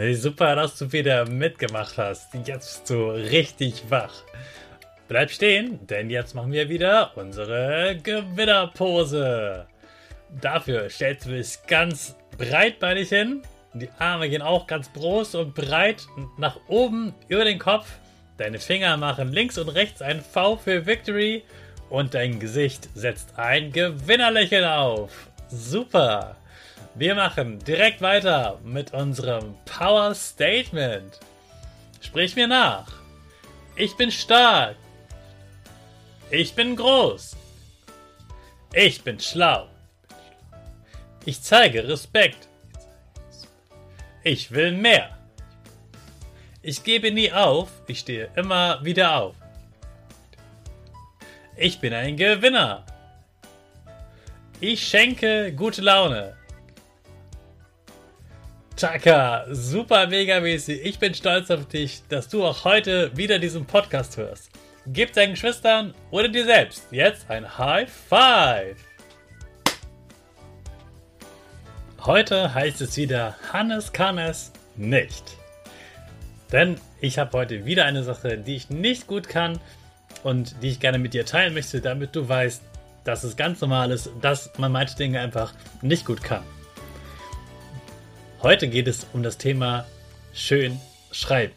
Hey, super, dass du wieder mitgemacht hast. Jetzt bist du richtig wach. Bleib stehen, denn jetzt machen wir wieder unsere Gewinnerpose. Dafür stellst du dich ganz breitbeinig hin. Die Arme gehen auch ganz groß und breit nach oben über den Kopf. Deine Finger machen links und rechts ein V für Victory und dein Gesicht setzt ein Gewinnerlächeln auf. Super! Wir machen direkt weiter mit unserem Power Statement. Sprich mir nach. Ich bin stark. Ich bin groß. Ich bin schlau. Ich zeige Respekt. Ich will mehr. Ich gebe nie auf, ich stehe immer wieder auf. Ich bin ein Gewinner. Ich schenke gute Laune. Chaka, super mega mäßig. Ich bin stolz auf dich, dass du auch heute wieder diesen Podcast hörst. Gib deinen Geschwistern oder dir selbst jetzt ein High Five. Heute heißt es wieder, Hannes kann es nicht. Denn ich habe heute wieder eine Sache, die ich nicht gut kann und die ich gerne mit dir teilen möchte, damit du weißt, dass es ganz normal ist, dass man manche Dinge einfach nicht gut kann. Heute geht es um das Thema schön schreiben.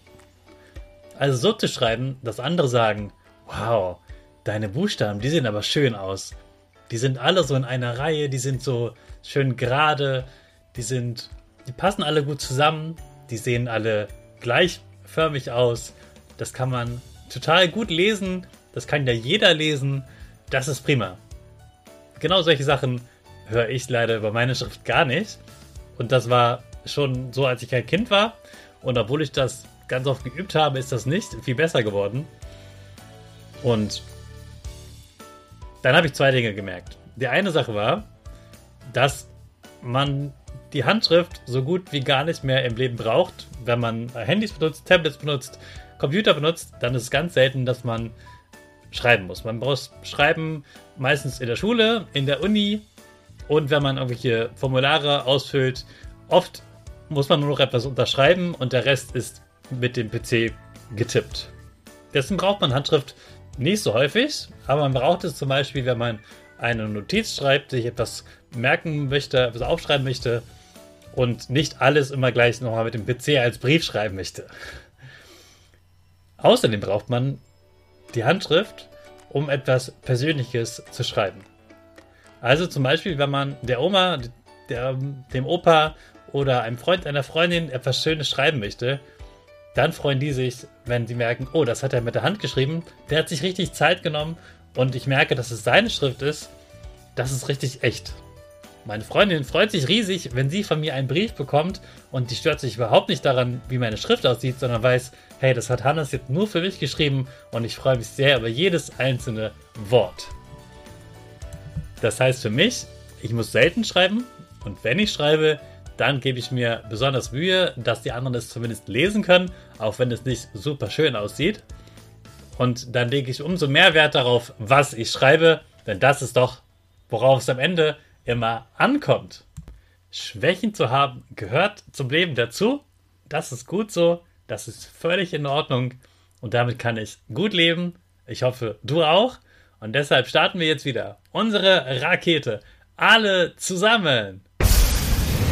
Also so zu schreiben, dass andere sagen, wow, deine Buchstaben, die sehen aber schön aus. Die sind alle so in einer Reihe, die sind so schön gerade, die sind, die passen alle gut zusammen, die sehen alle gleichförmig aus. Das kann man total gut lesen, das kann ja jeder lesen, das ist prima. Genau solche Sachen höre ich leider über meine Schrift gar nicht. Und das war schon so, als ich kein Kind war. Und obwohl ich das ganz oft geübt habe, ist das nicht viel besser geworden. Und dann habe ich zwei Dinge gemerkt. Die eine Sache war, dass man die Handschrift so gut wie gar nicht mehr im Leben braucht. Wenn man Handys benutzt, Tablets benutzt, Computer benutzt, dann ist es ganz selten, dass man schreiben muss. Man braucht Schreiben meistens in der Schule, in der Uni und wenn man irgendwelche Formulare ausfüllt. Oft muss man nur noch etwas unterschreiben und der Rest ist mit dem PC getippt. Dessen braucht man Handschrift nicht so häufig, aber man braucht es zum Beispiel, wenn man eine Notiz schreibt, sich etwas merken möchte, etwas aufschreiben möchte und nicht alles immer gleich nochmal mit dem PC als Brief schreiben möchte. Außerdem braucht man die Handschrift, um etwas Persönliches zu schreiben. Also zum Beispiel, wenn man der Oma, der, dem Opa oder einem Freund, einer Freundin etwas Schönes schreiben möchte, dann freuen die sich, wenn sie merken, oh, das hat er mit der Hand geschrieben, der hat sich richtig Zeit genommen und ich merke, dass es seine Schrift ist, das ist richtig echt. Meine Freundin freut sich riesig, wenn sie von mir einen Brief bekommt und die stört sich überhaupt nicht daran, wie meine Schrift aussieht, sondern weiß, hey, das hat Hannes jetzt nur für mich geschrieben und ich freue mich sehr über jedes einzelne Wort. Das heißt für mich, ich muss selten schreiben und wenn ich schreibe, dann gebe ich mir besonders Mühe, dass die anderen es zumindest lesen können, auch wenn es nicht super schön aussieht. Und dann lege ich umso mehr Wert darauf, was ich schreibe, denn das ist doch, worauf es am Ende immer ankommt. Schwächen zu haben gehört zum Leben dazu das ist gut so, das ist völlig in Ordnung und damit kann ich gut leben. Ich hoffe, du auch. Und deshalb starten wir jetzt wieder unsere Rakete. Alle zusammen.